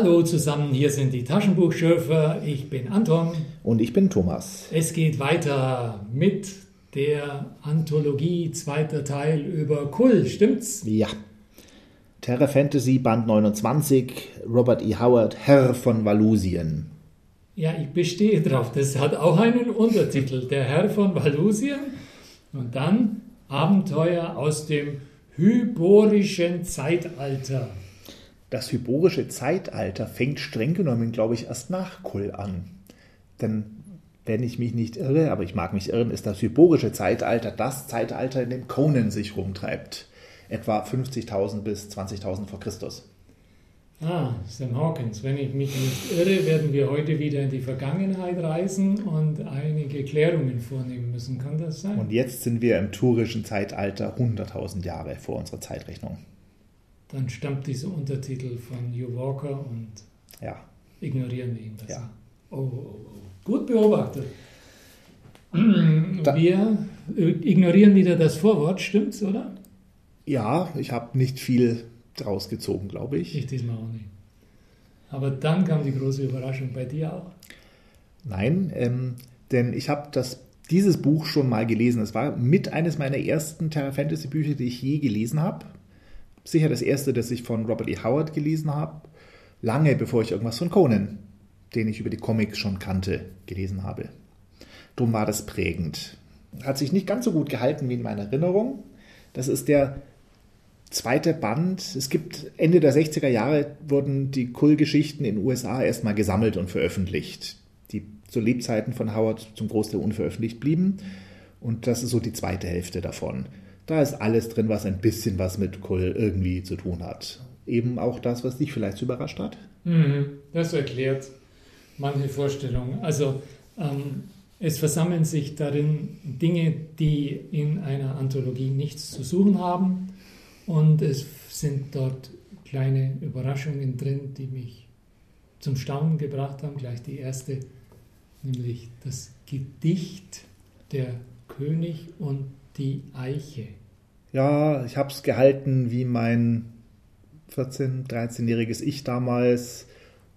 Hallo zusammen, hier sind die Taschenbuchschürfer. Ich bin Anton. Und ich bin Thomas. Es geht weiter mit der Anthologie, zweiter Teil über Kull, stimmt's? Ja. Terra Fantasy Band 29, Robert E. Howard, Herr von Valusien. Ja, ich bestehe drauf. Das hat auch einen Untertitel. Der Herr von Valusien. Und dann Abenteuer aus dem hyborischen Zeitalter. Das hyborische Zeitalter fängt streng genommen, glaube ich, erst nach Kull an. Denn, wenn ich mich nicht irre, aber ich mag mich irren, ist das hyborische Zeitalter das Zeitalter, in dem Conan sich rumtreibt. Etwa 50.000 bis 20.000 vor Christus. Ah, Sam Hawkins, wenn ich mich nicht irre, werden wir heute wieder in die Vergangenheit reisen und einige Klärungen vornehmen müssen. Kann das sein? Und jetzt sind wir im tourischen Zeitalter 100.000 Jahre vor unserer Zeitrechnung. Dann stammt dieser Untertitel von Hugh Walker und ja. ignorieren wir ihn das. Ja. Oh, oh, oh. Gut beobachtet. Wir ignorieren wieder das Vorwort, stimmt's, oder? Ja, ich habe nicht viel draus gezogen, glaube ich. Ich diesmal auch nicht. Aber dann kam die große Überraschung bei dir auch. Nein, ähm, denn ich habe dieses Buch schon mal gelesen. Es war mit eines meiner ersten Terra Fantasy Bücher, die ich je gelesen habe. Sicher das erste, das ich von Robert E. Howard gelesen habe. Lange bevor ich irgendwas von Conan, den ich über die Comics schon kannte, gelesen habe. Drum war das prägend. Hat sich nicht ganz so gut gehalten wie in meiner Erinnerung. Das ist der zweite Band. Es gibt Ende der 60er Jahre wurden die Kull-Geschichten in den USA erstmal gesammelt und veröffentlicht, die zu Lebzeiten von Howard zum Großteil unveröffentlicht blieben. Und das ist so die zweite Hälfte davon. Da ist alles drin, was ein bisschen was mit Kull irgendwie zu tun hat. Eben auch das, was dich vielleicht überrascht hat. Mhm, das erklärt manche Vorstellungen. Also ähm, es versammeln sich darin Dinge, die in einer Anthologie nichts zu suchen haben und es sind dort kleine Überraschungen drin, die mich zum Staunen gebracht haben. Gleich die erste, nämlich das Gedicht der König und die Eiche. Ja, ich habe es gehalten wie mein 14-, 13-jähriges Ich damals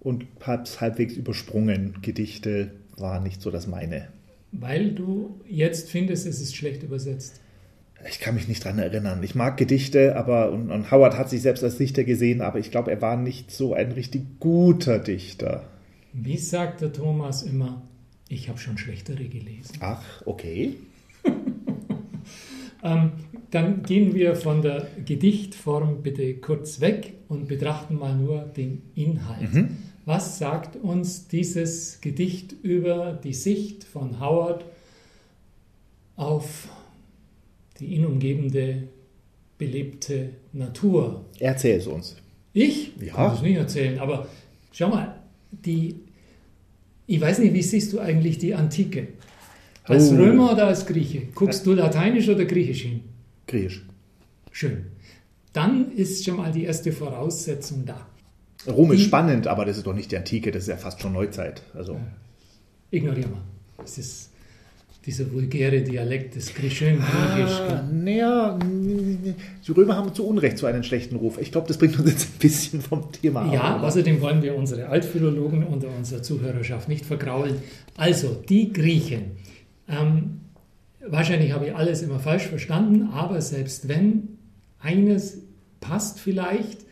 und habe es halbwegs übersprungen. Gedichte war nicht so das meine. Weil du jetzt findest, es ist schlecht übersetzt. Ich kann mich nicht dran erinnern. Ich mag Gedichte, aber und, und Howard hat sich selbst als Dichter gesehen, aber ich glaube, er war nicht so ein richtig guter Dichter. Wie sagt der Thomas immer, ich habe schon schlechtere gelesen. Ach, okay. Ähm, dann gehen wir von der Gedichtform bitte kurz weg und betrachten mal nur den Inhalt. Mhm. Was sagt uns dieses Gedicht über die Sicht von Howard auf die ihn umgebende belebte Natur. Erzähl es uns. Ich ja. kann es nicht erzählen, aber schau mal, die, ich weiß nicht, wie siehst du eigentlich die Antike? Als oh. Römer oder als Grieche? Guckst du Lateinisch oder Griechisch hin? Griechisch. Schön. Dann ist schon mal die erste Voraussetzung da. Rom die, ist spannend, aber das ist doch nicht die Antike, das ist ja fast schon Neuzeit. Also. Ignorier mal. Es ist dieser vulgäre Dialekt des schön Griechisch. Ah, naja, die Römer haben zu Unrecht so einen schlechten Ruf. Ich glaube, das bringt uns jetzt ein bisschen vom Thema ab. Ja, außerdem wollen wir unsere Altphilologen unter unserer Zuhörerschaft nicht vergraulen. Also, die Griechen. Ähm, wahrscheinlich habe ich alles immer falsch verstanden, aber selbst wenn, eines passt vielleicht.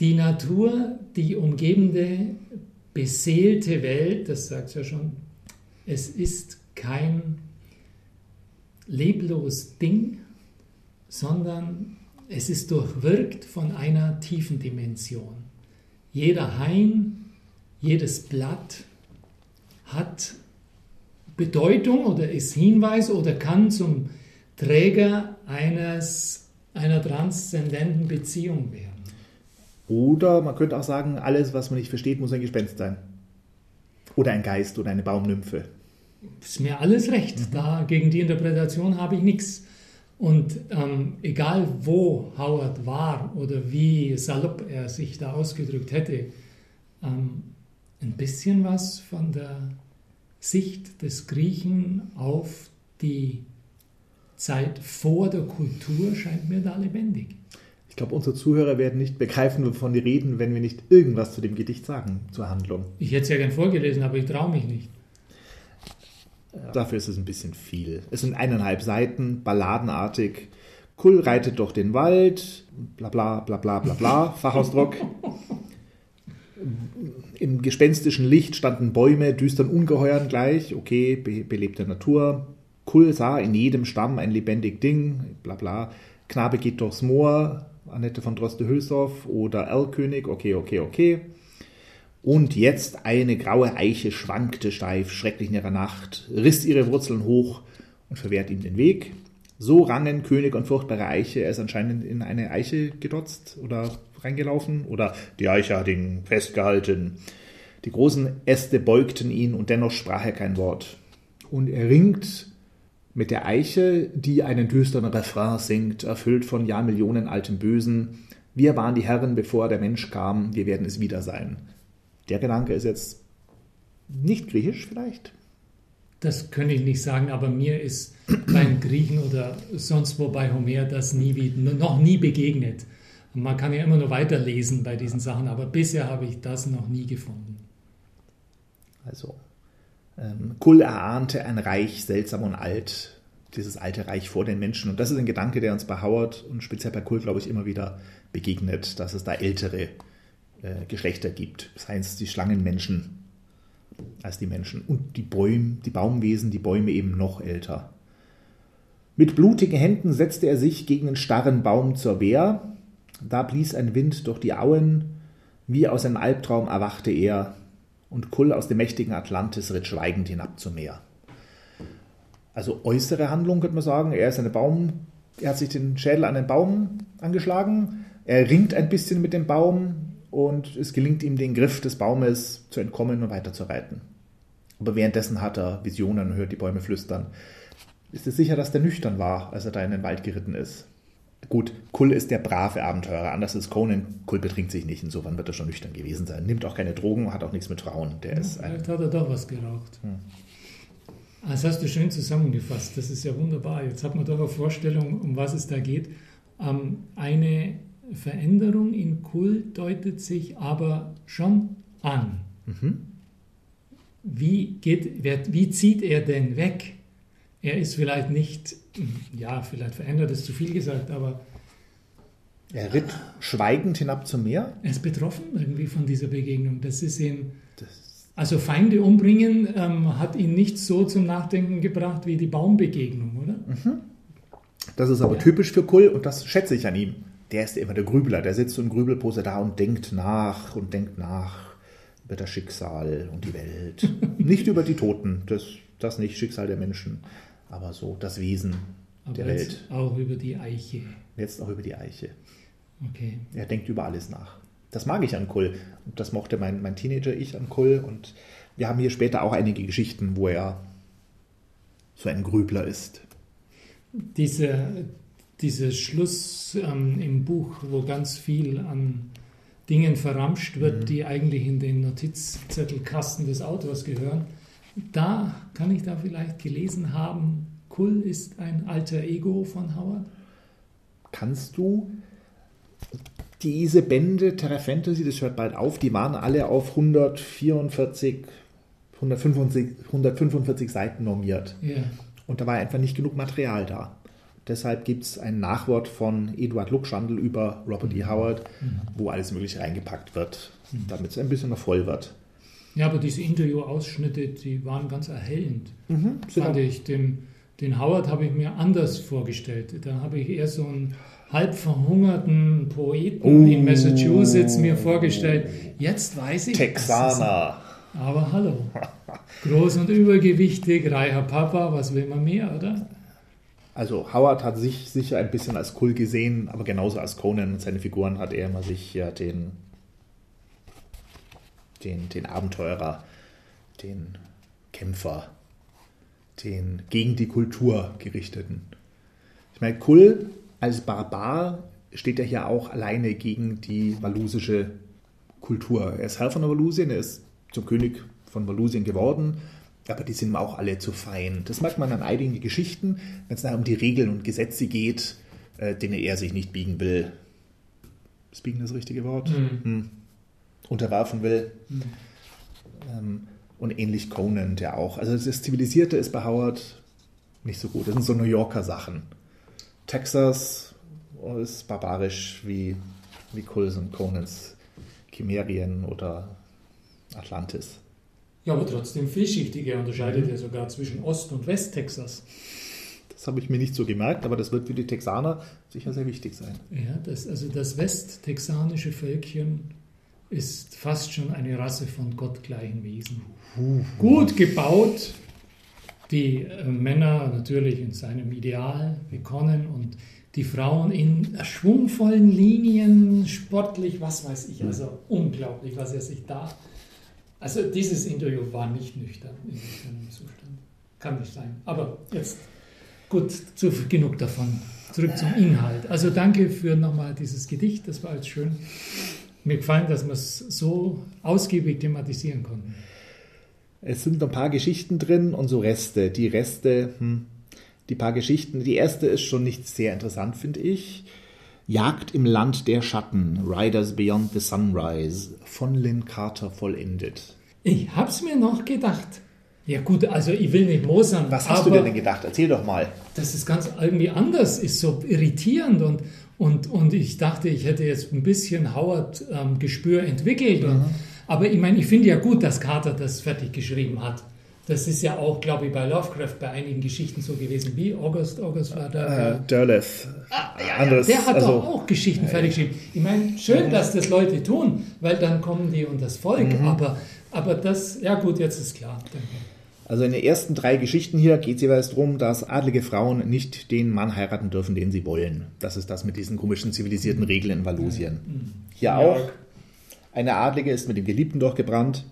Die Natur, die umgebende, beseelte Welt, das sagt ja schon, es ist kein leblos Ding, sondern es ist durchwirkt von einer tiefen Dimension. Jeder Hain, jedes Blatt hat Bedeutung oder ist Hinweis oder kann zum Träger eines, einer transzendenten Beziehung werden. Oder man könnte auch sagen, alles, was man nicht versteht, muss ein Gespenst sein. Oder ein Geist oder eine Baumnymphe ist mir alles recht. Mhm. Da, gegen die Interpretation habe ich nichts. Und ähm, egal wo Howard war oder wie salopp er sich da ausgedrückt hätte, ähm, ein bisschen was von der Sicht des Griechen auf die Zeit vor der Kultur scheint mir da lebendig. Ich glaube, unsere Zuhörer werden nicht begreifen, wovon wir reden, wenn wir nicht irgendwas zu dem Gedicht sagen, zur Handlung. Ich hätte es ja gern vorgelesen, aber ich traue mich nicht. Dafür ist es ein bisschen viel. Es sind eineinhalb Seiten, balladenartig. Kull reitet durch den Wald, bla bla bla bla bla bla, Fachausdruck. Im gespenstischen Licht standen Bäume, düstern Ungeheuern gleich, okay, be belebte Natur. Kull sah in jedem Stamm ein lebendig Ding, bla bla. Knabe geht durchs Moor, Annette von Droste-Hülshoff oder Erlkönig, okay, okay, okay. Und jetzt eine graue Eiche schwankte steif, schrecklich in ihrer Nacht, riss ihre Wurzeln hoch und verwehrt ihm den Weg. So rangen König und furchtbare Eiche, er ist anscheinend in eine Eiche gedotzt oder reingelaufen oder die Eiche hat ihn festgehalten. Die großen Äste beugten ihn und dennoch sprach er kein Wort. Und er ringt mit der Eiche, die einen düsteren Refrain singt, erfüllt von Jahrmillionen altem Bösen. Wir waren die Herren, bevor der Mensch kam, wir werden es wieder sein. Der Gedanke ist jetzt nicht griechisch vielleicht? Das könnte ich nicht sagen, aber mir ist beim Griechen oder sonst wo bei Homer das nie, noch nie begegnet. Man kann ja immer nur weiterlesen bei diesen Sachen, aber bisher habe ich das noch nie gefunden. Also, ähm, Kull erahnte ein Reich seltsam und alt, dieses alte Reich vor den Menschen. Und das ist ein Gedanke, der uns bei Howard und speziell bei Kull, glaube ich, immer wieder begegnet, dass es da ältere äh, Geschlechter gibt. Seien es die Schlangenmenschen als die Menschen. Und die Bäume, die Baumwesen, die Bäume eben noch älter. Mit blutigen Händen setzte er sich gegen den starren Baum zur Wehr. Da blies ein Wind durch die Auen. Wie aus einem Albtraum erwachte er, und Kull aus dem mächtigen Atlantis ritt schweigend hinab zum Meer. Also äußere Handlung könnte man sagen. Er ist eine Baum, er hat sich den Schädel an den Baum angeschlagen. Er ringt ein bisschen mit dem Baum, und es gelingt ihm, den Griff des Baumes zu entkommen und weiterzureiten. Aber währenddessen hat er Visionen und hört die Bäume flüstern. Ist es sicher, dass der nüchtern war, als er da in den Wald geritten ist? Gut, Kull ist der brave Abenteurer, anders als Conan. Kull betrinkt sich nicht, insofern wird er schon nüchtern gewesen sein. Nimmt auch keine Drogen, hat auch nichts mit Frauen. Der ja, ist vielleicht hat er doch was geraucht. Hm. Das hast du schön zusammengefasst. Das ist ja wunderbar. Jetzt hat man doch eine Vorstellung, um was es da geht. Ähm, eine Veränderung in Kult deutet sich aber schon an. Mhm. Wie, geht, wie zieht er denn weg? Er ist vielleicht nicht, ja, vielleicht verändert ist zu viel gesagt, aber. Er ritt schweigend hinab zum Meer. Er ist betroffen irgendwie von dieser Begegnung. Das ist ihm. Also Feinde umbringen ähm, hat ihn nicht so zum Nachdenken gebracht wie die Baumbegegnung, oder? Mhm. Das ist aber ja. typisch für Kull und das schätze ich an ihm der ist immer der Grübler, der sitzt so in Grübelpose da und denkt nach und denkt nach über das Schicksal und die Welt. nicht über die Toten, das, das nicht, Schicksal der Menschen, aber so das Wesen aber der Welt. Auch über die Eiche. Jetzt auch über die Eiche. Okay. Er denkt über alles nach. Das mag ich an Kull. Das mochte mein, mein Teenager-Ich an Kull. Und wir haben hier später auch einige Geschichten, wo er so ein Grübler ist. Diese, dieser Schluss ähm, im Buch, wo ganz viel an Dingen verramscht wird, mhm. die eigentlich in den Notizzettelkasten des Autors gehören. Da kann ich da vielleicht gelesen haben, Kull ist ein alter Ego von Howard. Kannst du diese Bände Terra Fantasy, das hört bald auf, die waren alle auf 144, 145, 145 Seiten normiert. Ja. Und da war einfach nicht genug Material da. Deshalb gibt es ein Nachwort von Eduard Luckschandl über Robert E. Howard, mhm. wo alles Mögliche reingepackt wird, mhm. damit es ein bisschen noch voll wird. Ja, aber diese Interview-Ausschnitte, die waren ganz erhellend. Mhm, fand genau. ich. Den, den Howard habe ich mir anders vorgestellt. Da habe ich eher so einen halb verhungerten Poeten oh. in Massachusetts mir vorgestellt. Jetzt weiß ich. Texaner. Aber hallo. Groß und übergewichtig, reicher Papa, was will man mehr, oder? Also Howard hat sich sicher ein bisschen als cool gesehen, aber genauso als Conan und seine Figuren hat er immer sich ja den, den, den Abenteurer, den Kämpfer, den gegen die Kultur gerichteten. Ich meine, Kull als Barbar steht er hier auch alleine gegen die valusische Kultur. Er ist Herr von Valusien, er ist zum König von Valusien geworden, aber die sind mir auch alle zu fein. Das merkt man an einigen Geschichten, wenn es um die Regeln und Gesetze geht, äh, denen er sich nicht biegen will. ist Biegen das richtige Wort? Mhm. Unterwerfen will. Mhm. Ähm, und ähnlich Conan, der auch. Also das Zivilisierte ist bei Howard nicht so gut. Das sind so New Yorker Sachen. Texas ist barbarisch wie, wie und Conans Chimerien oder Atlantis. Ja, aber trotzdem vielschichtig. Er unterscheidet ja sogar zwischen Ost- und West-Texas. Das habe ich mir nicht so gemerkt, aber das wird für die Texaner sicher sehr wichtig sein. Ja, das, also das westtexanische Völkchen ist fast schon eine Rasse von gottgleichen Wesen. Gut gebaut, die äh, Männer natürlich in seinem Ideal, Conan, und die Frauen in schwungvollen Linien, sportlich, was weiß ich, also unglaublich, was er sich da. Also dieses Interview war nicht nüchtern in nüchternem Zustand. Kann nicht sein. Aber jetzt gut, zu, genug davon. Zurück zum Inhalt. Also danke für nochmal dieses Gedicht, das war jetzt schön. Mir gefallen, dass wir es so ausgiebig thematisieren konnten. Es sind noch ein paar Geschichten drin und so Reste. Die Reste, hm, die paar Geschichten. Die erste ist schon nicht sehr interessant, finde ich. Jagd im Land der Schatten, Riders Beyond the Sunrise, von Lynn Carter vollendet. Ich hab's mir noch gedacht. Ja gut, also ich will nicht mosern. Was hast du denn gedacht? Erzähl doch mal. Dass es ganz irgendwie anders ist, so irritierend und, und, und ich dachte, ich hätte jetzt ein bisschen Howard-Gespür ähm, entwickelt. Und, aber ich meine, ich finde ja gut, dass Carter das fertig geschrieben hat. Das ist ja auch, glaube ich, bei Lovecraft bei einigen Geschichten so gewesen. Wie August, August war da. Äh, Derleth. Ah, ja, Anderes, der hat also, doch auch Geschichten äh, fertig geschrieben. Ich meine, schön, dass das Leute tun, weil dann kommen die und das Volk. Mhm. Aber, aber das, ja gut, jetzt ist klar. Danke. Also in den ersten drei Geschichten hier geht es jeweils darum, dass adlige Frauen nicht den Mann heiraten dürfen, den sie wollen. Das ist das mit diesen komischen zivilisierten Regeln in Valusien. Mhm. Hier auch. Eine Adlige ist mit dem Geliebten durchgebrannt.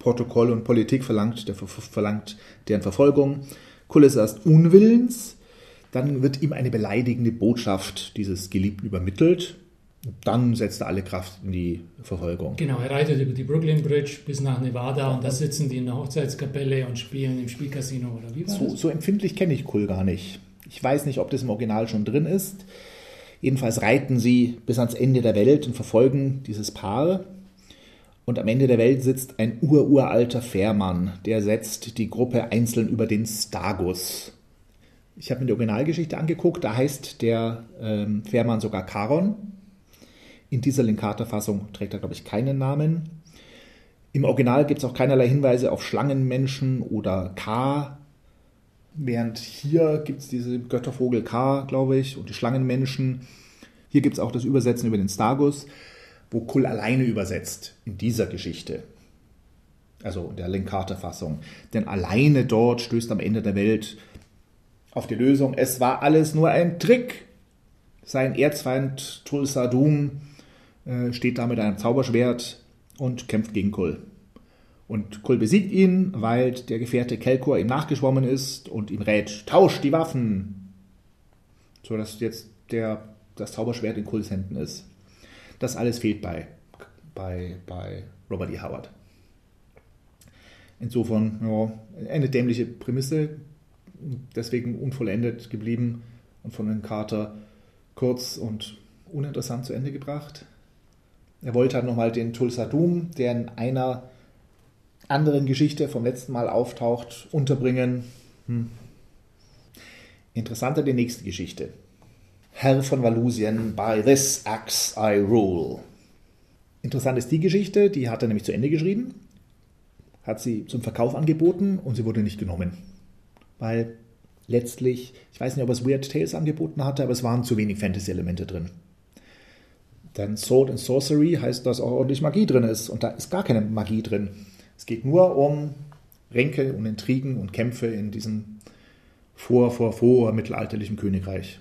Protokoll und Politik verlangt, der, verlangt deren Verfolgung. Kull ist erst unwillens, dann wird ihm eine beleidigende Botschaft dieses Geliebten übermittelt. Dann setzt er alle Kraft in die Verfolgung. Genau, er reitet über die Brooklyn Bridge bis nach Nevada und da sitzen die in der Hochzeitskapelle und spielen im Spielcasino oder wie war so, das? So empfindlich kenne ich Kull gar nicht. Ich weiß nicht, ob das im Original schon drin ist. Jedenfalls reiten sie bis ans Ende der Welt und verfolgen dieses Paar. Und am Ende der Welt sitzt ein ururalter Fährmann, der setzt die Gruppe einzeln über den Stagus. Ich habe mir die Originalgeschichte angeguckt, da heißt der ähm, Fährmann sogar Charon. In dieser Linkata-Fassung trägt er, glaube ich, keinen Namen. Im Original gibt es auch keinerlei Hinweise auf Schlangenmenschen oder K. Während hier gibt es diese Göttervogel K, glaube ich, und die Schlangenmenschen. Hier gibt es auch das Übersetzen über den Stagus wo Kull alleine übersetzt in dieser Geschichte. Also in der Linkarte-Fassung. Denn alleine dort stößt am Ende der Welt auf die Lösung, es war alles nur ein Trick. Sein Erzfeind Tulsa Doom steht da mit einem Zauberschwert und kämpft gegen Kull. Und Kull besiegt ihn, weil der Gefährte Kelkor ihm nachgeschwommen ist und ihm rät, tausch die Waffen. So dass jetzt der, das Zauberschwert in Kulls Händen ist. Das alles fehlt bei, bei, bei Robert E. Howard. Insofern ja, eine dämliche Prämisse, deswegen unvollendet geblieben und von den Carter kurz und uninteressant zu Ende gebracht. Er wollte halt nochmal den Tulsa Doom, der in einer anderen Geschichte vom letzten Mal auftaucht, unterbringen. Hm. Interessanter die nächste Geschichte. Herr von Valusien, by this axe I rule. Interessant ist die Geschichte, die hat er nämlich zu Ende geschrieben, hat sie zum Verkauf angeboten und sie wurde nicht genommen. Weil letztlich, ich weiß nicht, ob es Weird Tales angeboten hatte, aber es waren zu wenig Fantasy-Elemente drin. Denn Sword and Sorcery heißt, dass auch ordentlich Magie drin ist und da ist gar keine Magie drin. Es geht nur um Ränke und Intrigen und Kämpfe in diesem vor, vor, vor mittelalterlichen Königreich.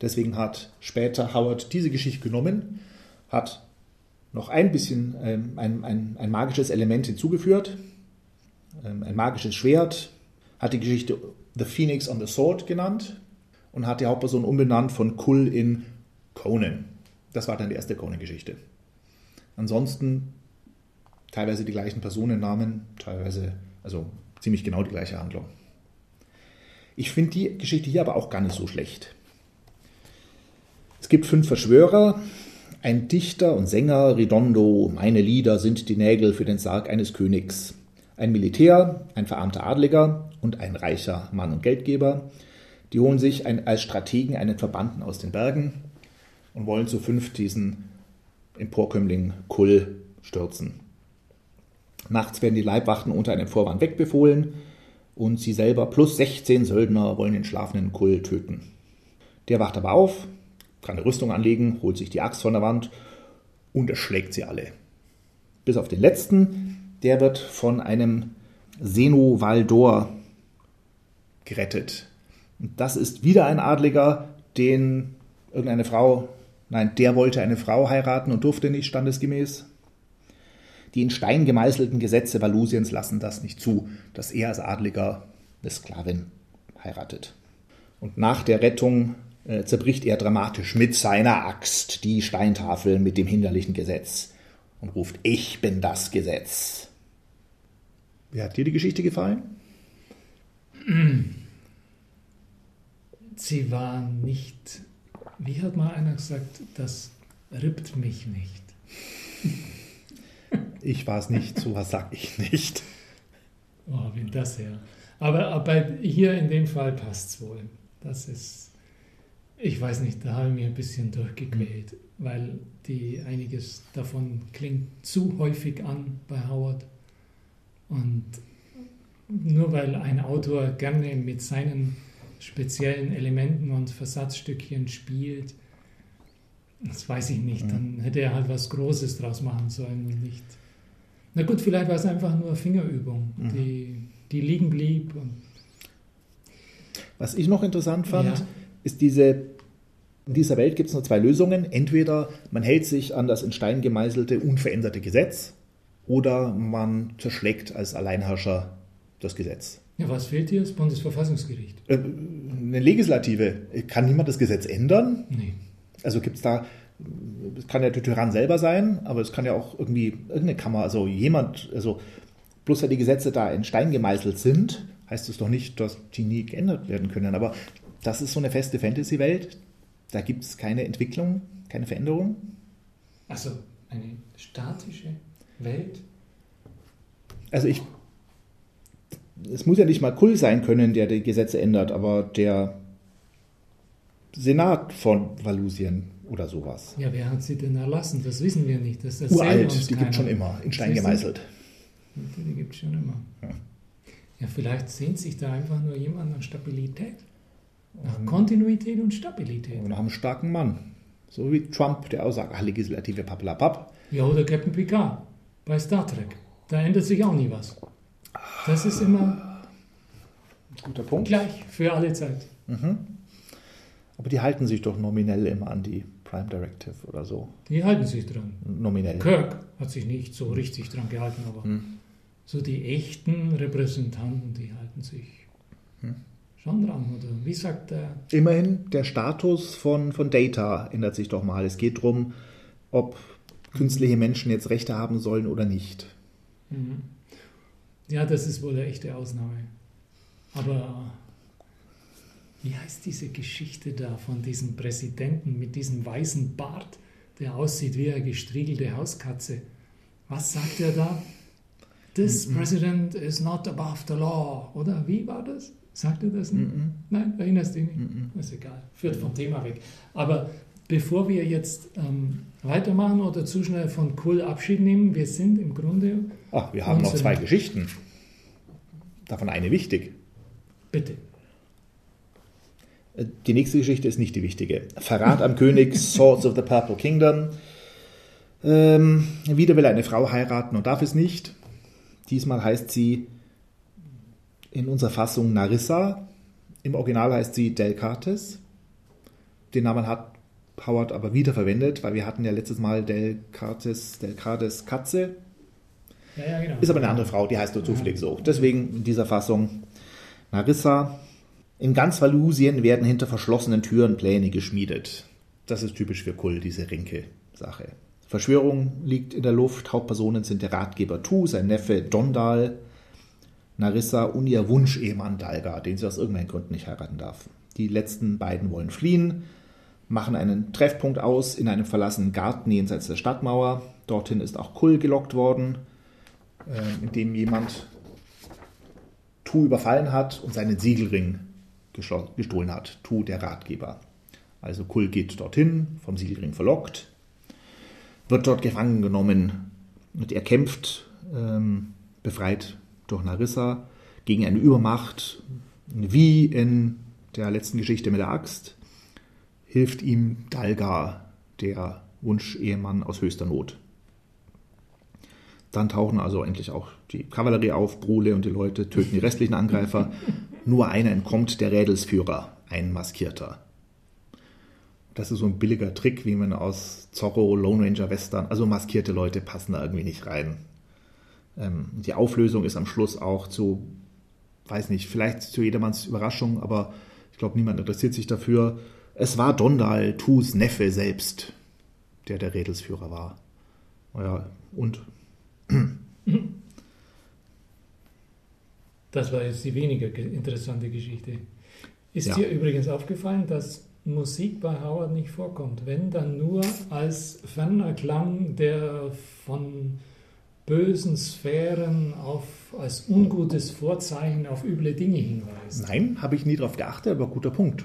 Deswegen hat später Howard diese Geschichte genommen, hat noch ein bisschen ähm, ein, ein, ein, magisches Element hinzugeführt, ähm, ein magisches Schwert, hat die Geschichte The Phoenix on the Sword genannt und hat die Hauptperson umbenannt von Kull in Conan. Das war dann die erste Conan-Geschichte. Ansonsten teilweise die gleichen Personennamen, teilweise, also ziemlich genau die gleiche Handlung. Ich finde die Geschichte hier aber auch gar nicht so schlecht. Es gibt fünf Verschwörer, ein Dichter und Sänger, Redondo, meine Lieder sind die Nägel für den Sarg eines Königs. Ein Militär, ein verarmter Adliger und ein reicher Mann und Geldgeber, die holen sich ein, als Strategen einen Verbanden aus den Bergen und wollen zu fünf diesen Emporkömmling Kull stürzen. Nachts werden die Leibwachten unter einem Vorwand wegbefohlen und sie selber plus 16 Söldner wollen den schlafenden Kull töten. Der wacht aber auf, kann eine Rüstung anlegen, holt sich die Axt von der Wand und erschlägt sie alle. Bis auf den letzten, der wird von einem Seno Valdor gerettet. Und das ist wieder ein Adliger, den irgendeine Frau, nein, der wollte eine Frau heiraten und durfte nicht standesgemäß. Die in Stein gemeißelten Gesetze Valusiens lassen das nicht zu, dass er als Adliger eine Sklavin heiratet. Und nach der Rettung äh, zerbricht er dramatisch mit seiner Axt die Steintafel mit dem hinderlichen Gesetz und ruft, ich bin das Gesetz. Wie hat dir die Geschichte gefallen? Sie war nicht, wie hat mal einer gesagt, das rippt mich nicht. Ich war es nicht, so was sag ich nicht. Oh, wie das her. Aber, aber hier in dem Fall passt es wohl. Das ist, ich weiß nicht, da habe ich mich ein bisschen durchgequält, weil die, einiges davon klingt zu häufig an bei Howard. Und nur weil ein Autor gerne mit seinen speziellen Elementen und Versatzstückchen spielt, das weiß ich nicht, dann hätte er halt was Großes draus machen sollen und nicht. Na gut, vielleicht war es einfach nur Fingerübung, Mhm. die, die liegen blieb. Was ich noch interessant fand, Ja. ist diese, in dieser Welt gibt es nur zwei Lösungen. Entweder man hält sich an das in Stein gemeißelte, unveränderte Gesetz oder man zerschlägt als Alleinherrscher das Gesetz. Ja, was fehlt hier? Das Bundesverfassungsgericht. Äh, Eine Legislative, kann niemand das Gesetz ändern? Nee. Also gibt es da, es kann ja der Tyrann selber sein, aber es kann ja auch irgendwie irgendeine Kammer, also jemand, also bloß weil die Gesetze da in Stein gemeißelt sind, heißt es doch nicht, dass die nie geändert werden können. Aber das ist so eine feste Fantasy-Welt, da gibt es keine Entwicklung, keine Veränderung. Also eine statische Welt. Also ich, es muss ja nicht mal Kull sein können, der die Gesetze ändert, aber der Senat von Valusien oder sowas. Ja, wer hat sie denn erlassen? Das wissen wir nicht. Das Uralt, die gibt schon immer, in Stein gemeißelt. Die gibt es schon immer. Ja. Ja. vielleicht sehnt sich da einfach nur jemand nach Stabilität. Nach Mhm. Kontinuität und Stabilität. Und nach einem starken Mann. So wie Trump, der auch sagt, ach, Legislative pappelapapp. Ja, oder Captain Picard bei Star Trek. Da ändert sich auch nie was. Das ist immer Guter Punkt. gleich für alle Zeit. Aber die halten sich doch nominell immer an die Prime Directive oder so. Die halten sich dran. Nominell. Kirk hat sich nicht so richtig dran gehalten, aber Hm. so die echten Repräsentanten, die halten sich Hm. schon dran. Oder wie sagt der? Immerhin, der Status von, von Data ändert sich doch mal. Es geht darum, ob künstliche Menschen jetzt Rechte haben sollen oder nicht. Mhm. Ja, das ist wohl eine echte Ausnahme. Aber wie heißt diese Geschichte da von diesem Präsidenten mit diesem weißen Bart, der aussieht wie eine gestriegelte Hauskatze? Was sagt er da? This president is not above the law. Oder wie war das? Sagt er das nicht? Nein, erinnerst du dich nicht? Ist egal. Führt vom Thema weg. Aber bevor wir jetzt ähm, weitermachen oder zu schnell von Kohl Abschied nehmen, wir sind im Grunde, Ach, wir haben noch Unsinn. zwei Geschichten. Davon eine wichtig. bitte. Äh, Die nächste Geschichte ist nicht die wichtige. Verrat am König, Swords of the Purple Kingdom. Ähm, wieder will er eine Frau heiraten und darf es nicht. Diesmal heißt sie in unserer Fassung Narissa. Im Original heißt sie Delcartes. Den Namen hat Howard aber wieder verwendet, weil wir hatten ja letztes Mal Delcartes, Delcartes Katze. Genau. Ist aber eine andere Frau, die heißt nur zufällig so. Deswegen in dieser Fassung Narissa. In ganz Valusien werden hinter verschlossenen Türen Pläne geschmiedet. Das ist typisch für Kull, diese Rinke-Sache. Verschwörung liegt in der Luft. Hauptpersonen sind der Ratgeber Tu, sein Neffe Dondal, Narissa und ihr Wunsch-Ehemann Dalga, den sie aus irgendeinem Grund nicht heiraten darf. Die letzten beiden wollen fliehen. machen einen Treffpunkt aus in einem verlassenen Garten jenseits der Stadtmauer. Dorthin ist auch Kull gelockt worden, äh, in dem jemand Tu überfallen hat und seinen Siegelring gestohlen hat. Tu, der Ratgeber. Also Kull geht dorthin, vom Siegelring verlockt, wird dort gefangen genommen und er kämpft, ähm, befreit durch Narissa, gegen eine Übermacht, wie in der letzten Geschichte mit der Axt, hilft ihm Dalgar, der Wunschehemann aus höchster Not. Dann tauchen also endlich auch die Kavallerie auf, Brule und die Leute töten die restlichen Angreifer. Nur einer entkommt, der Rädelsführer, ein Maskierter. Das ist so ein billiger Trick, wie man aus Zorro, Lone Ranger Western, also maskierte Leute passen da irgendwie nicht rein. Ähm, die Auflösung ist am Schluss auch zu, weiß nicht, vielleicht zu jedermanns Überraschung, aber ich glaube, niemand interessiert sich dafür. Es war Dondal, Tus Neffe selbst, der der Rädelsführer war. Ja, und? Das war jetzt die weniger interessante Geschichte. Ist ja. dir übrigens aufgefallen, dass Musik bei Howard nicht vorkommt? Wenn, dann nur als ferner Klang, der von bösen Sphären auf, als ungutes Vorzeichen auf üble Dinge hinweist. Nein, habe ich nie darauf geachtet, aber guter Punkt.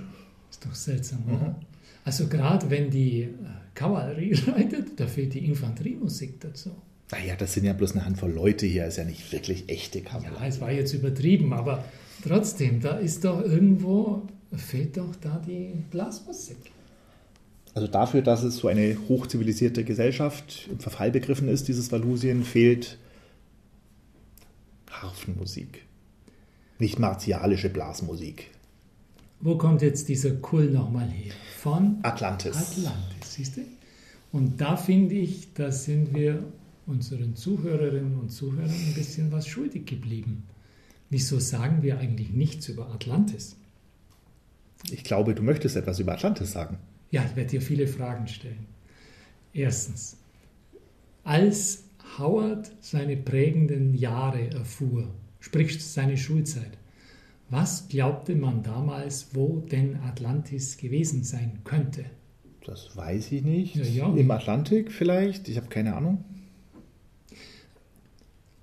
Ist doch seltsam, mhm. oder? Also gerade wenn die äh, Kavallerie reitet, da fehlt die Infanteriemusik dazu. Naja, das sind ja bloß eine Handvoll Leute hier, ist ja nicht wirklich echte Kavallerie. Ja, es war jetzt übertrieben, aber trotzdem, da ist doch irgendwo, fehlt doch da die Blasmusik. Also dafür, dass es so eine hochzivilisierte Gesellschaft im Verfall begriffen ist, dieses Valusien, fehlt Harfenmusik. Nicht martialische Blasmusik. Wo kommt jetzt dieser Kull nochmal her? Von Atlantis. Atlantis, siehst du? Und da finde ich, da sind wir unseren Zuhörerinnen und Zuhörern ein bisschen was schuldig geblieben. Wieso sagen wir eigentlich nichts über Atlantis? Ich glaube, du möchtest etwas über Atlantis sagen. Ja, ich werde dir viele Fragen stellen. Erstens, als Howard seine prägenden Jahre erfuhr, sprich seine Schulzeit, was glaubte man damals, wo denn Atlantis gewesen sein könnte? Das weiß ich nicht. Ja, ja. Im Atlantik vielleicht? Ich habe keine Ahnung.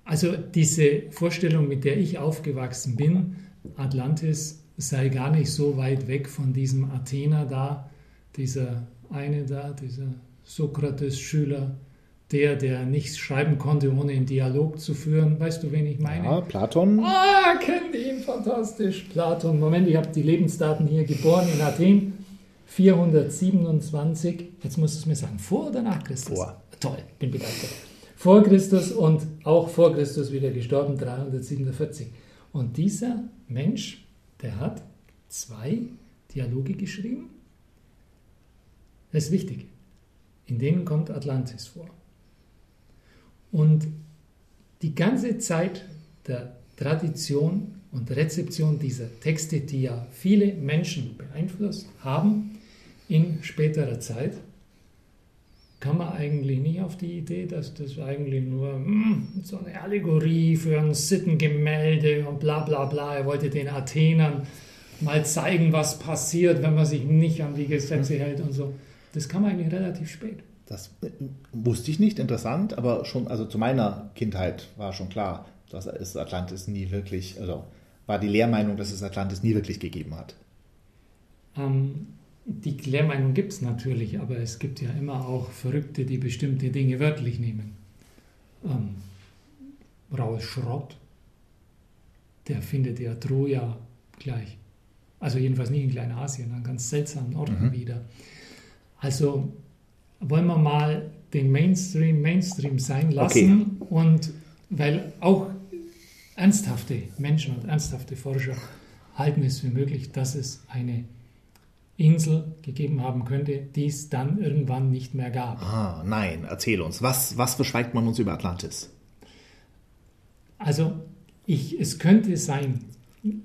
Also diese Vorstellung, mit der ich aufgewachsen bin, Atlantis sei gar nicht so weit weg von diesem Athena da, dieser eine da, dieser Sokrates-Schüler, der, der nichts schreiben konnte, ohne einen Dialog zu führen. Weißt du, wen ich meine? Ja, Platon. Ah, kennt ihn, fantastisch. Platon. Moment, ich habe die Lebensdaten hier geboren in Athen. 427. Jetzt musst du es mir sagen, vor oder nach Christus? Vor. Toll, bin begeistert. Vor Christus und auch vor Christus wieder gestorben, 347. Und dieser Mensch, der hat zwei Dialoge geschrieben. Das ist wichtig. In denen kommt Atlantis vor. Und die ganze Zeit der Tradition und Rezeption dieser Texte, die ja viele Menschen beeinflusst haben in späterer Zeit, kann man eigentlich nicht auf die Idee, dass das eigentlich nur mm, so eine Allegorie für ein Sittengemälde und bla bla bla. Er wollte den Athenern mal zeigen, was passiert, wenn man sich nicht an die Gesetze hält und so. Das kam eigentlich relativ spät. Das wusste ich nicht, interessant, aber schon, also zu meiner Kindheit war schon klar, dass es Atlantis nie wirklich, also war die Lehrmeinung, dass es Atlantis nie wirklich gegeben hat. Ähm, die Lehrmeinung gibt es natürlich, aber es gibt ja immer auch Verrückte, die bestimmte Dinge wörtlich nehmen. Ähm, Raul Schrott, der findet ja Troja gleich. Also jedenfalls nicht in Kleinasien, an ganz seltsamen Orten mhm. wieder. Also wollen wir mal den Mainstream Mainstream sein lassen okay. und weil auch ernsthafte Menschen und ernsthafte Forscher halten es für möglich, dass es eine Insel gegeben haben könnte, die es dann irgendwann nicht mehr gab. Ah, nein, erzähl uns. Was, was verschweigt man uns über Atlantis? Also, ich, es könnte sein,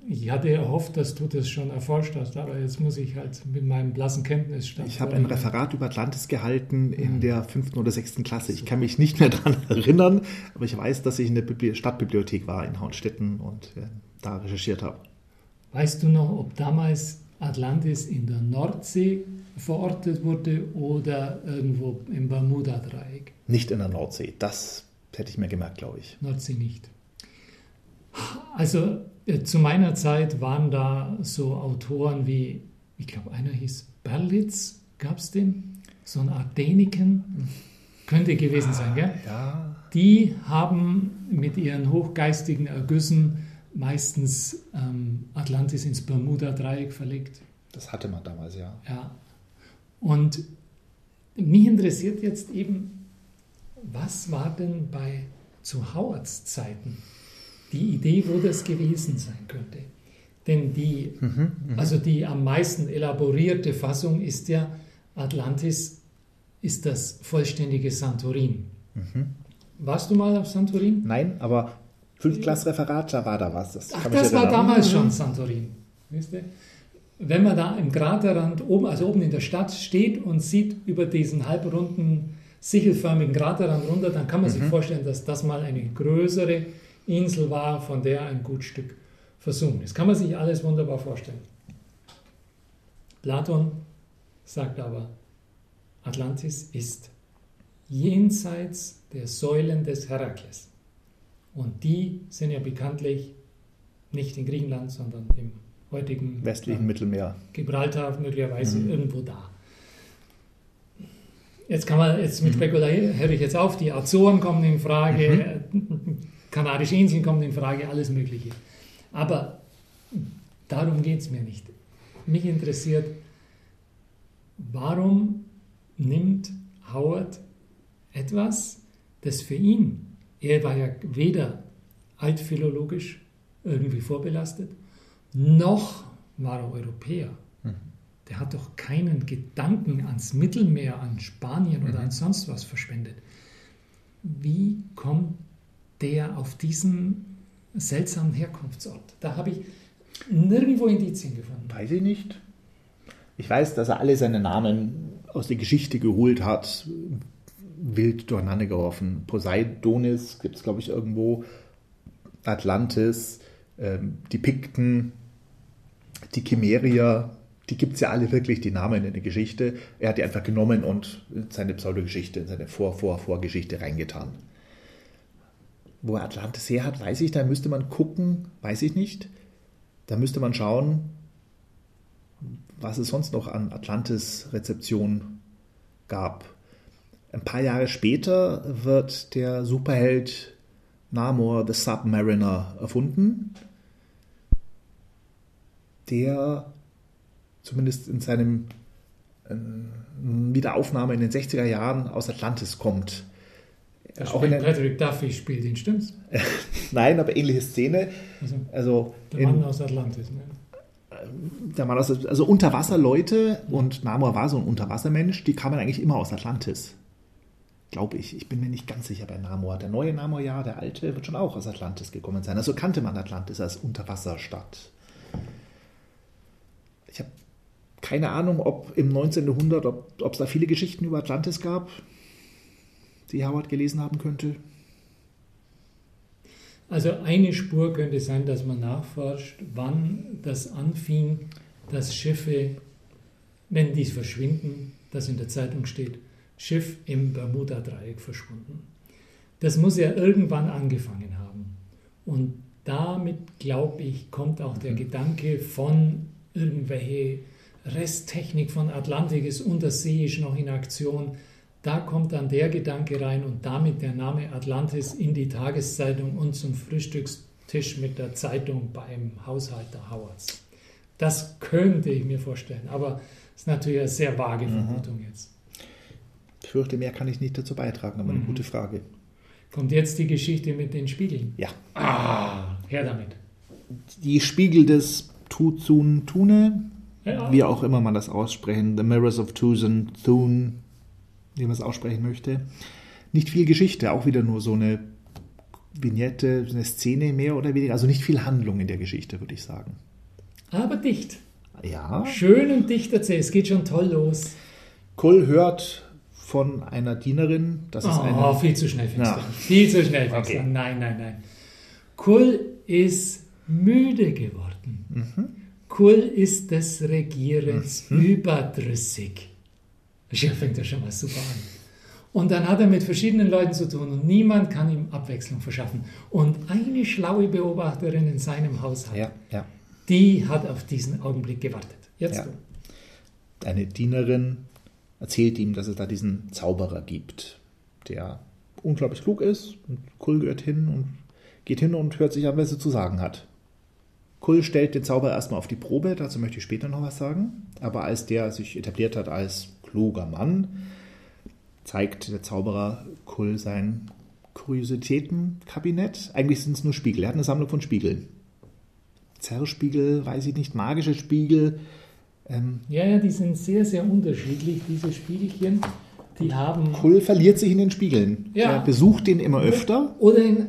ich hatte erhofft, dass du das schon erforscht hast, aber jetzt muss ich halt mit meinem blassen Kenntnisstand. Ich habe ein Referat über Atlantis gehalten in ja. der fünften oder sechsten Klasse. Ich kann mich nicht mehr daran erinnern, aber ich weiß, dass ich in der Stadtbibliothek war in Haunstetten und äh, da recherchiert habe. Weißt du noch, ob damals Atlantis in der Nordsee verortet wurde oder irgendwo im Bermuda-Dreieck. Nicht in der Nordsee, das hätte ich mir gemerkt, glaube ich. Nordsee nicht. Also äh, zu meiner Zeit waren da so Autoren wie, ich glaube, einer hieß Berlitz, gab es den? So ein Art Däniken, könnte gewesen sein, gell? Ja. Die haben mit ihren hochgeistigen Ergüssen meistens ähm, Atlantis ins Bermuda-Dreieck verlegt. Das hatte man damals, ja. Ja. Und mich interessiert jetzt eben, was war denn bei zu Howards Zeiten die Idee, wo das gewesen sein könnte? Denn die, Mhm, also die am meisten elaborierte Fassung ist ja, Atlantis ist das vollständige Santorin. Mhm. Warst du mal auf Santorin? Nein, aber Fünftklasreferat, da war da was. Das Ach, das war damals schon Santorin. Wisst ihr? Wenn man da im Kraterrand oben, also oben in der Stadt steht und sieht über diesen halbrunden, sichelförmigen Kraterrand runter, dann kann man sich vorstellen, dass das mal eine größere Insel war, von der ein gut Stück versunken ist. Kann man sich alles wunderbar vorstellen. Platon sagt aber, Atlantis ist jenseits der Säulen des Herakles. Und die sind ja bekanntlich nicht in Griechenland, sondern im heutigen Westlichen äh, Mittelmeer. Gibraltar möglicherweise irgendwo da. Jetzt kann man, jetzt mit Spekulieren höre ich jetzt auf, die Azoren kommen in Frage, äh, Kanarische Inseln kommen in Frage, alles Mögliche. Aber darum geht es mir nicht. Mich interessiert, warum nimmt Howard etwas, das für ihn, er war ja weder altphilologisch irgendwie vorbelastet, noch war er Europäer. Der hat doch keinen Gedanken ans Mittelmeer, an Spanien oder an sonst was verschwendet. Wie kommt der auf diesen seltsamen Herkunftsort? Da habe ich nirgendwo Indizien gefunden. Weiß ich nicht. Ich weiß, dass er alle seine Namen aus der Geschichte geholt hat, wild durcheinander geworfen. Poseidonis gibt es, glaube ich, irgendwo. Atlantis, ähm, die Pikten, die Chimärier, die gibt es ja alle wirklich, die Namen in der Geschichte. Er hat die einfach genommen und in seine Pseudogeschichte, in seine Vor-Vor-Vorgeschichte reingetan. Wo er Atlantis her hat, weiß ich, da müsste man gucken, weiß ich nicht. Da müsste man schauen, was es sonst noch an Atlantis-Rezeption gab. Ein paar Jahre später wird der Superheld Namor the Submariner erfunden, der zumindest in seinem ähm, Wiederaufnahme in den 60er Jahren aus Atlantis kommt. Da Auch in Patrick Duffy spielt ihn, stimmt's? nein, aber ähnliche Szene. Also Also der in, Mann aus Atlantis. Ne? der Mann aus, also Unterwasserleute und Namor war so ein Unterwassermensch, die kamen eigentlich immer aus Atlantis. Glaube ich. Ich bin mir nicht ganz sicher bei Namor. Der neue Namor, ja, der alte, wird schon auch aus Atlantis gekommen sein. Also kannte man Atlantis als Unterwasserstadt. Ich habe keine Ahnung, ob im 19. Jahrhundert, ob es da viele Geschichten über Atlantis gab, die Howard gelesen haben könnte. Also eine Spur könnte sein, dass man nachforscht, wann das anfing, dass Schiffe, wenn die verschwinden, das in der Zeitung steht, Schiff im Bermuda-Dreieck verschwunden. Das muss ja irgendwann angefangen haben. Und damit, glaube ich, kommt auch der Gedanke von irgendwelche Resttechnik von Atlantik ist unterseeisch noch in Aktion. Da kommt dann der Gedanke rein und damit der Name Atlantis in die Tageszeitung und zum Frühstückstisch mit der Zeitung beim Haushalter Howards. Das könnte ich mir vorstellen, aber es ist natürlich eine sehr vage Vermutung jetzt. Ich fürchte, mehr kann ich nicht dazu beitragen, aber eine gute Frage. Kommt jetzt die Geschichte mit den Spiegeln. Ja. Ah, her damit. Die Spiegel des Tuzun Tune, Ja, wie auch immer man das aussprechen, The Mirrors of Tuzun Thun, wie man es aussprechen möchte. Nicht viel Geschichte, auch wieder nur so eine Vignette, eine Szene mehr oder weniger. Also nicht viel Handlung in der Geschichte, würde ich sagen. aber dicht. Ja. Schön und dicht erzählt. Es geht schon toll los. Kull hört von einer Dienerin, das ist Oh, eine. viel zu schnell fängst Ja. Viel zu schnell fängst Okay. Nein, nein, nein. Kull ist müde geworden. Kull ist des Regierens mhm. überdrüssig. Ja, fängt ja schon mal super an. Und dann hat er mit verschiedenen Leuten zu tun und niemand kann ihm Abwechslung verschaffen. Und eine schlaue Beobachterin in seinem Haushalt, ja, ja. die hat auf diesen Augenblick gewartet. Jetzt ja. du. Eine Dienerin erzählt ihm, dass es da diesen Zauberer gibt, der unglaublich klug ist. Und Kull gehört hin und geht hin und hört sich an, was er zu sagen hat. Kull stellt den Zauberer erstmal auf die Probe, dazu möchte ich später noch was sagen. Aber als der sich etabliert hat als kluger Mann, zeigt der Zauberer Kull sein Kuriositätenkabinett. Eigentlich sind es nur Spiegel. Er hat eine Sammlung von Spiegeln. Zerrspiegel, weiß ich nicht, magische Spiegel. Ähm ja, ja, die sind sehr, sehr unterschiedlich, diese Spiegelchen. Die haben. Kull verliert sich in den Spiegeln. Ja. Er besucht den immer öfter. Oder in,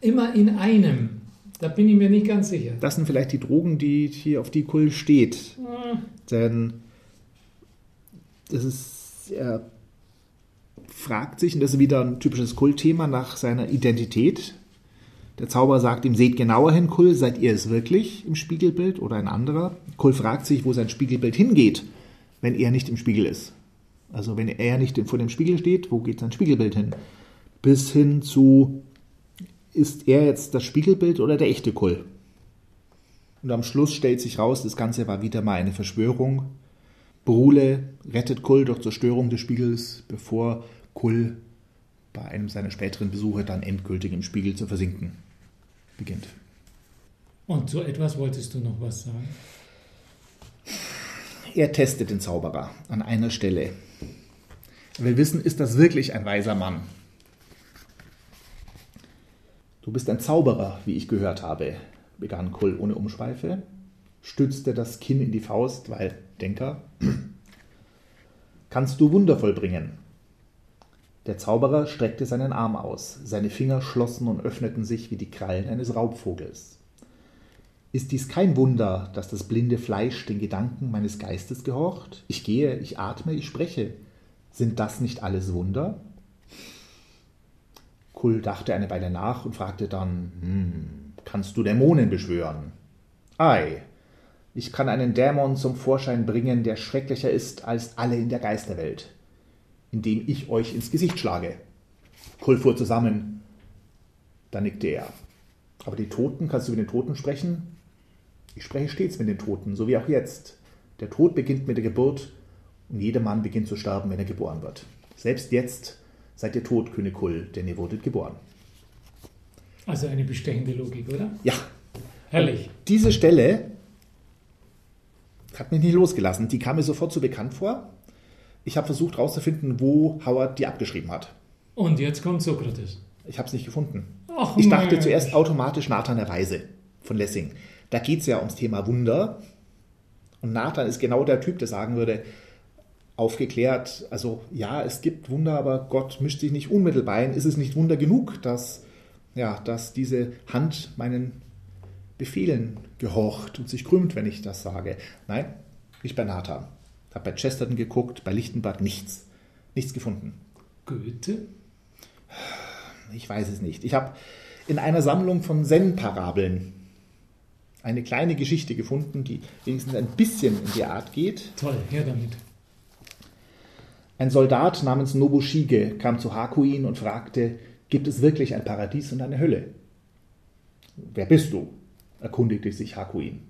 immer in einem. Da bin ich mir nicht ganz sicher. Das sind vielleicht die Drogen, die hier auf die Kull steht. Hm. Denn das ist, er fragt sich, und das ist wieder ein typisches Kultthema, nach seiner Identität. Der Zauberer sagt ihm, seht genauer hin, Kull, seid ihr es wirklich im Spiegelbild oder ein anderer? Kull fragt sich, wo sein Spiegelbild hingeht, wenn er nicht im Spiegel ist. Also wenn er nicht vor dem Spiegel steht, wo geht sein Spiegelbild hin? Bis hin zu, ist er jetzt das Spiegelbild oder der echte Kull? Und am Schluss stellt sich raus, das Ganze war wieder mal eine Verschwörung. Brule rettet Kull durch Zerstörung des Spiegels, bevor Kull bei einem seiner späteren Besuche dann endgültig im Spiegel zu versinken beginnt. Und zu etwas wolltest du noch was sagen? Er testet den Zauberer an einer Stelle. Er will wissen, ist das wirklich ein weiser Mann? Du bist ein Zauberer, wie ich gehört habe, begann Kull ohne Umschweife, stützte das Kinn in die Faust, weil Denker. Kannst du Wunder vollbringen? Der Zauberer streckte seinen Arm aus, seine Finger schlossen und öffneten sich wie die Krallen eines Raubvogels. Ist dies kein Wunder, dass das blinde Fleisch den Gedanken meines Geistes gehorcht? Ich gehe, ich atme, ich spreche. Sind das nicht alles Wunder? Kull dachte eine Weile nach und fragte dann, hm, kannst du Dämonen beschwören? Ei, ich kann einen Dämon zum Vorschein bringen, der schrecklicher ist als alle in der Geisterwelt indem ich euch ins Gesicht schlage. Kull fuhr zusammen. Da nickte er. Aber die Toten, kannst du mit den Toten sprechen? Ich spreche stets mit den Toten, so wie auch jetzt. Der Tod beginnt mit der Geburt und jeder Mann beginnt zu sterben, wenn er geboren wird. Selbst jetzt seid ihr tot, König Kull, denn ihr wurdet geboren. Also eine bestechende Logik, oder? Ja. Herrlich. Und diese Stelle hat mich nicht losgelassen. Die kam mir sofort so bekannt vor. Ich habe versucht herauszufinden, wo Howard die abgeschrieben hat. Und jetzt kommt Sokrates. Ich habe es nicht gefunden. Ach, ich dachte Mensch. zuerst automatisch Nathan der Weise von Lessing. Da geht es ja ums Thema Wunder. Und Nathan ist genau der Typ, der sagen würde, aufgeklärt, also ja, es gibt Wunder, aber Gott mischt sich nicht unmittelbar ein. Ist es nicht Wunder genug, dass, ja, dass diese Hand meinen Befehlen gehorcht und sich krümmt, wenn ich das sage? Nein, nicht bei Nathan. Habe bei Chesterton geguckt, bei Lichtenberg nichts. Nichts gefunden. Goethe? Ich weiß es nicht. Ich habe in einer Sammlung von Zen-Parabeln eine kleine Geschichte gefunden, die wenigstens ein bisschen in die Art geht. Toll, her damit. Ein Soldat namens Nobushige kam zu Hakuin und fragte, gibt es wirklich ein Paradies und eine Hölle? Wer bist du? erkundigte sich Hakuin.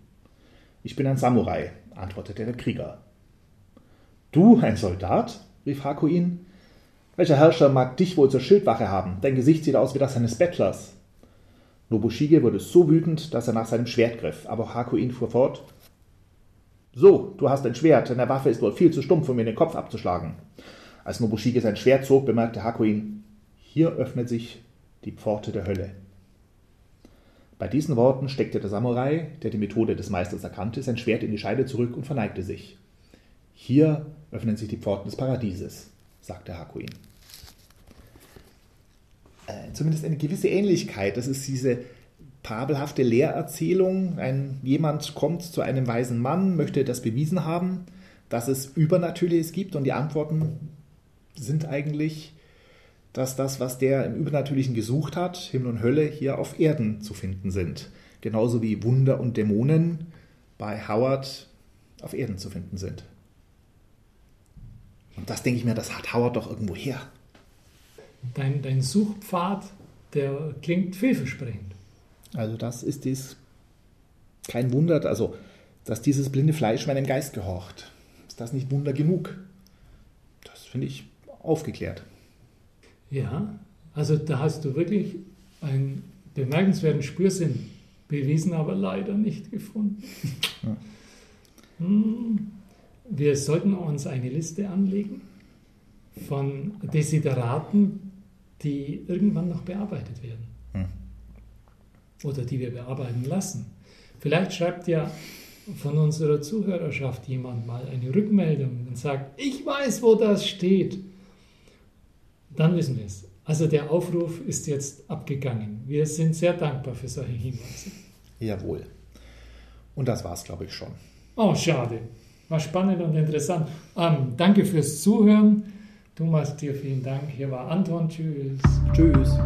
Ich bin ein Samurai, antwortete der Krieger. Du, ein Soldat? rief Hakuin. Welcher Herrscher mag dich wohl zur Schildwache haben? Dein Gesicht sieht aus wie das eines Bettlers. Nobushige wurde so wütend, dass er nach seinem Schwert griff, aber Hakuin fuhr fort. So, du hast ein Schwert, deine Waffe ist wohl viel zu stumpf, um mir den Kopf abzuschlagen. Als Nobushige sein Schwert zog, bemerkte Hakuin, hier öffnet sich die Pforte der Hölle. Bei diesen Worten steckte der Samurai, der die Methode des Meisters erkannte, sein Schwert in die Scheide zurück und verneigte sich. Hier öffnen sich die Pforten des Paradieses, sagte Hakuin. Äh, zumindest eine gewisse Ähnlichkeit. Das ist diese parabelhafte Lehrerzählung. Ein, jemand kommt zu einem weisen Mann, möchte das bewiesen haben, dass es Übernatürliches gibt und die Antworten sind eigentlich, dass das, was der im Übernatürlichen gesucht hat, Himmel und Hölle, hier auf Erden zu finden sind. Genauso wie Wunder und Dämonen bei Howard auf Erden zu finden sind. Und das denke ich mir, das hat Howard doch irgendwo her. Dein, dein Suchpfad, der klingt vielversprechend. Also das ist dies kein Wunder, also dass dieses blinde Fleisch meinem Geist gehorcht. Ist das nicht Wunder genug? Das finde ich aufgeklärt. Ja, also da hast du wirklich einen bemerkenswerten Spürsinn bewiesen, aber leider nicht gefunden. Ja. Hm, wir sollten uns eine Liste anlegen von Desideraten, die irgendwann noch bearbeitet werden. Hm. Oder die wir bearbeiten lassen. Vielleicht schreibt ja von unserer Zuhörerschaft jemand mal eine Rückmeldung und sagt, ich weiß, wo das steht. Dann wissen wir es. Also der Aufruf ist jetzt abgegangen. Wir sind sehr dankbar für solche Hinweise. Jawohl. Und das war es, glaube ich, schon. Oh, schade. War spannend und interessant. Ähm, danke fürs Zuhören. Thomas, dir vielen Dank. Hier war Anton. Tschüss. Tschüss.